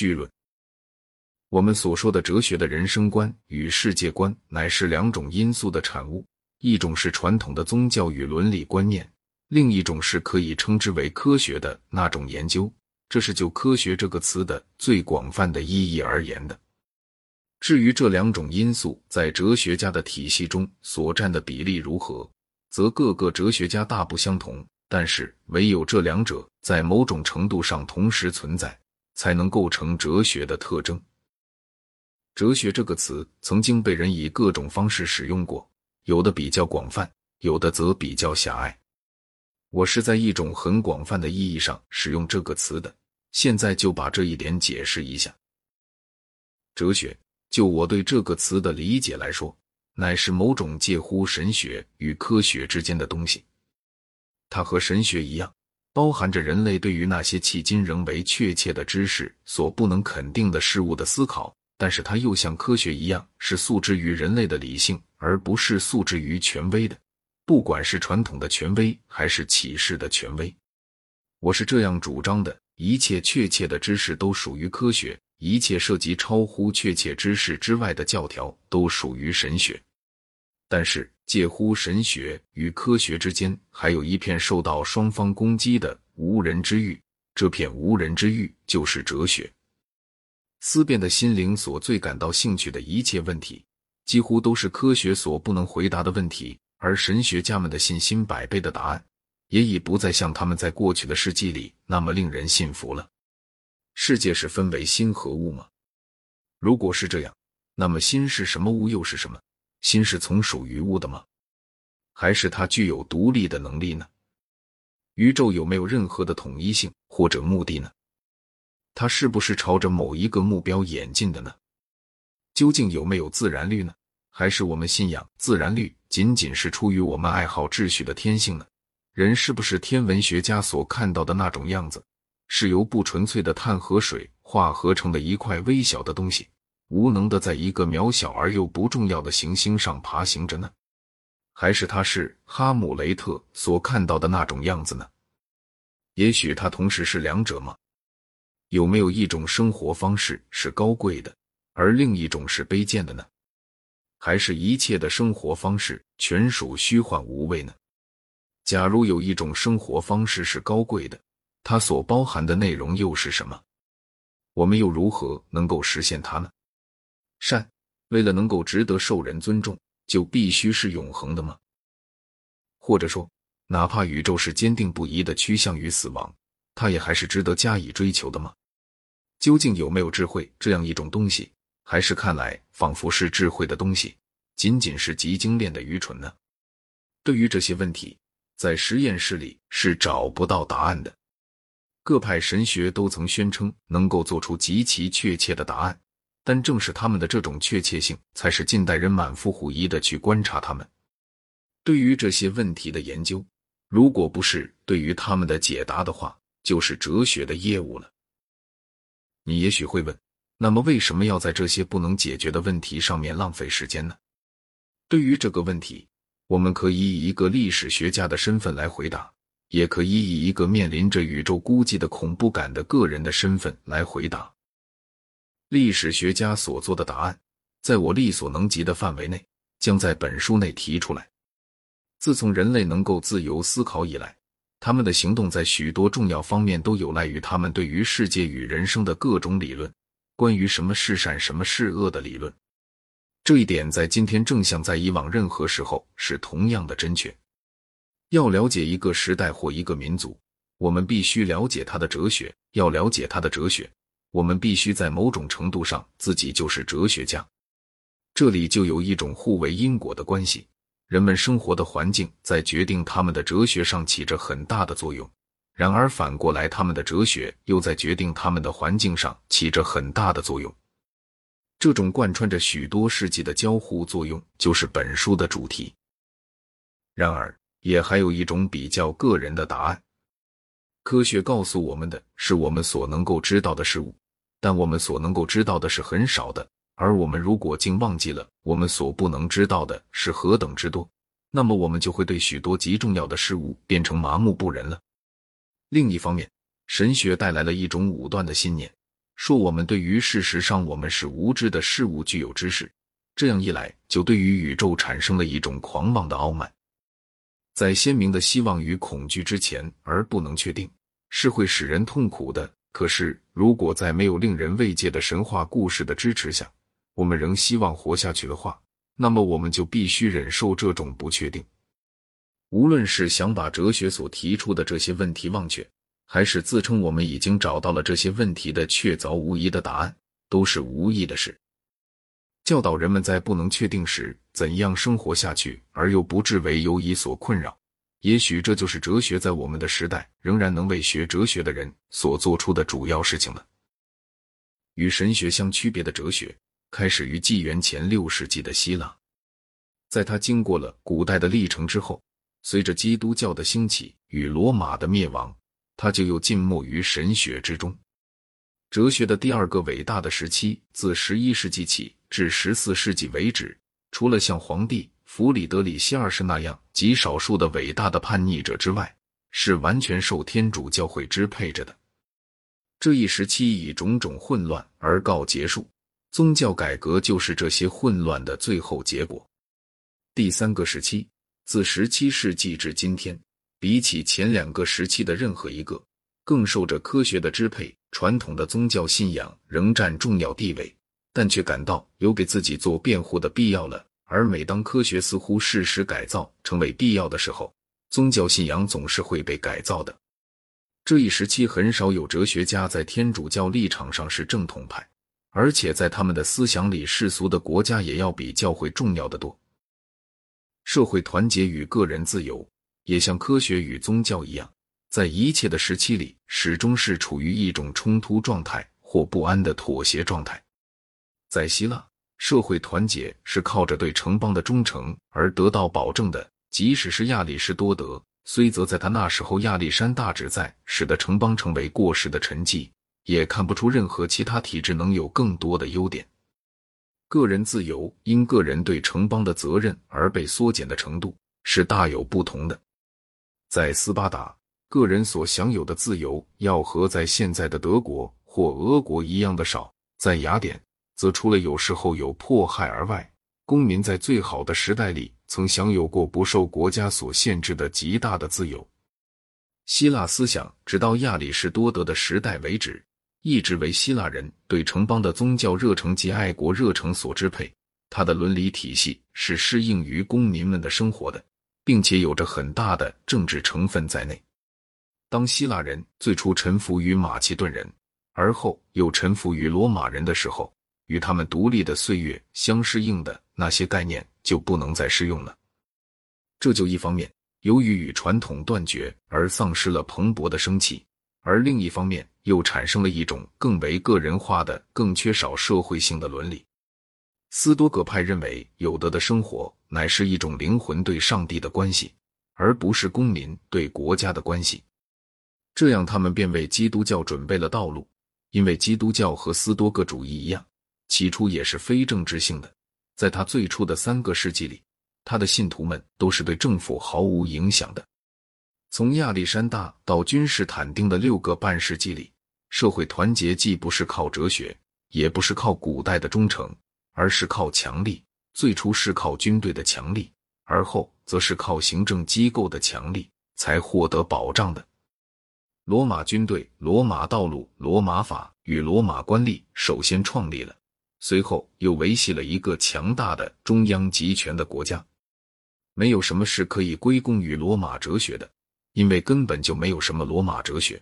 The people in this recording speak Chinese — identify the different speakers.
Speaker 1: 绪论。我们所说的哲学的人生观与世界观，乃是两种因素的产物，一种是传统的宗教与伦理观念，另一种是可以称之为科学的那种研究。这是就“科学”这个词的最广泛的意义而言的。至于这两种因素在哲学家的体系中所占的比例如何，则各个哲学家大不相同。但是，唯有这两者在某种程度上同时存在，才能构成哲学的特征。哲学这个词曾经被人以各种方式使用过，有的比较广泛，有的则比较狭隘。我是在一种很广泛的意义上使用这个词的。现在就把这一点解释一下。哲学，就我对这个词的理解来说，乃是某种介乎神学与科学之间的东西。它和神学一样，包含着人类对于那些迄今仍为确切的知识所不能肯定的事物的思考；但是它又像科学一样，是诉之于人类的理性，而不是诉之于权威的，不管是传统的权威还是启示的权威。我是这样主张的。一切确切的知识都属于科学，一切涉及超乎确切知识之外的教条都属于神学。但是，介乎神学与科学之间，还有一片受到双方攻击的无人之域。这片无人之域就是哲学。思辨的心灵所最感到兴趣的一切问题，几乎都是科学所不能回答的问题，而神学家们的信心百倍的答案。也已不再像他们在过去的世纪里那么令人信服了。世界是分为心和物吗？如果是这样，那么心是什么？物又是什么？心是从属于物的吗？还是它具有独立的能力呢？宇宙有没有任何的统一性或者目的呢？它是不是朝着某一个目标演进的呢？究竟有没有自然律呢？还是我们信仰自然律仅仅是出于我们爱好秩序的天性呢？人是不是天文学家所看到的那种样子？是由不纯粹的碳和水化合成的一块微小的东西，无能的在一个渺小而又不重要的行星上爬行着呢？还是他是哈姆雷特所看到的那种样子呢？也许他同时是两者吗？有没有一种生活方式是高贵的，而另一种是卑贱的呢？还是一切的生活方式全属虚幻无味呢？假如有一种生活方式是高贵的，它所包含的内容又是什么？我们又如何能够实现它呢？善，为了能够值得受人尊重，就必须是永恒的吗？或者说，哪怕宇宙是坚定不移的趋向于死亡，它也还是值得加以追求的吗？究竟有没有智慧这样一种东西？还是看来仿佛是智慧的东西，仅仅是极精炼的愚蠢呢？对于这些问题。在实验室里是找不到答案的。各派神学都曾宣称能够做出极其确切的答案，但正是他们的这种确切性，才使近代人满腹狐疑的去观察他们。对于这些问题的研究，如果不是对于他们的解答的话，就是哲学的业务了。你也许会问：那么为什么要在这些不能解决的问题上面浪费时间呢？对于这个问题。我们可以以一个历史学家的身份来回答，也可以以一个面临着宇宙孤寂的恐怖感的个人的身份来回答。历史学家所做的答案，在我力所能及的范围内，将在本书内提出来。自从人类能够自由思考以来，他们的行动在许多重要方面都有赖于他们对于世界与人生的各种理论，关于什么是善、什么是恶的理论。这一点在今天正像在以往任何时候是同样的真确。要了解一个时代或一个民族，我们必须了解他的哲学。要了解他的哲学，我们必须在某种程度上自己就是哲学家。这里就有一种互为因果的关系：人们生活的环境在决定他们的哲学上起着很大的作用，然而反过来，他们的哲学又在决定他们的环境上起着很大的作用。这种贯穿着许多世纪的交互作用，就是本书的主题。然而，也还有一种比较个人的答案：科学告诉我们的是我们所能够知道的事物，但我们所能够知道的是很少的。而我们如果竟忘记了我们所不能知道的是何等之多，那么我们就会对许多极重要的事物变成麻木不仁了。另一方面，神学带来了一种武断的信念。说我们对于事实上我们是无知的事物具有知识。这样一来，就对于宇宙产生了一种狂妄的傲慢。在鲜明的希望与恐惧之前而不能确定，是会使人痛苦的。可是，如果在没有令人慰藉的神话故事的支持下，我们仍希望活下去的话，那么我们就必须忍受这种不确定。无论是想把哲学所提出的这些问题忘却，还是自称我们已经找到了这些问题的确凿无疑的答案，都是无益的事。教导人们在不能确定时怎样生活下去，而又不至为犹疑所困扰。也许这就是哲学在我们的时代仍然能为学哲学的人所做出的主要事情了。与神学相区别的哲学，开始于纪元前六世纪的希腊，在它经过了古代的历程之后。随着基督教的兴起与罗马的灭亡，他就又浸没于神学之中。哲学的第二个伟大的时期，自十一世纪起至十四世纪为止，除了像皇帝弗里德里希二世那样极少数的伟大的叛逆者之外，是完全受天主教会支配着的。这一时期以种种混乱而告结束，宗教改革就是这些混乱的最后结果。第三个时期。自十七世纪至今天，比起前两个时期的任何一个，更受着科学的支配。传统的宗教信仰仍占重要地位，但却感到有给自己做辩护的必要了。而每当科学似乎事实改造成为必要的时候，宗教信仰总是会被改造的。这一时期很少有哲学家在天主教立场上是正统派，而且在他们的思想里，世俗的国家也要比教会重要的多。社会团结与个人自由，也像科学与宗教一样，在一切的时期里，始终是处于一种冲突状态或不安的妥协状态。在希腊，社会团结是靠着对城邦的忠诚而得到保证的。即使是亚里士多德，虽则在他那时候亚历山大旨在使得城邦成为过时的沉寂，也看不出任何其他体制能有更多的优点。个人自由因个人对城邦的责任而被缩减的程度是大有不同的。在斯巴达，个人所享有的自由要和在现在的德国或俄国一样的少；在雅典，则除了有时候有迫害而外，公民在最好的时代里曾享有过不受国家所限制的极大的自由。希腊思想直到亚里士多德的时代为止。一直为希腊人对城邦的宗教热诚及爱国热诚所支配，他的伦理体系是适应于公民们的生活的，并且有着很大的政治成分在内。当希腊人最初臣服于马其顿人，而后又臣服于罗马人的时候，与他们独立的岁月相适应的那些概念就不能再适用了。这就一方面由于与传统断绝而丧失了蓬勃的生气。而另一方面，又产生了一种更为个人化的、更缺少社会性的伦理。斯多葛派认为，有德的生活乃是一种灵魂对上帝的关系，而不是公民对国家的关系。这样，他们便为基督教准备了道路，因为基督教和斯多葛主义一样，起初也是非政治性的。在他最初的三个世纪里，他的信徒们都是对政府毫无影响的。从亚历山大到君士坦丁的六个半世纪里，社会团结既不是靠哲学，也不是靠古代的忠诚，而是靠强力。最初是靠军队的强力，而后则是靠行政机构的强力才获得保障的。罗马军队、罗马道路、罗马法与罗马官吏首先创立了，随后又维系了一个强大的中央集权的国家。没有什么是可以归功于罗马哲学的。因为根本就没有什么罗马哲学。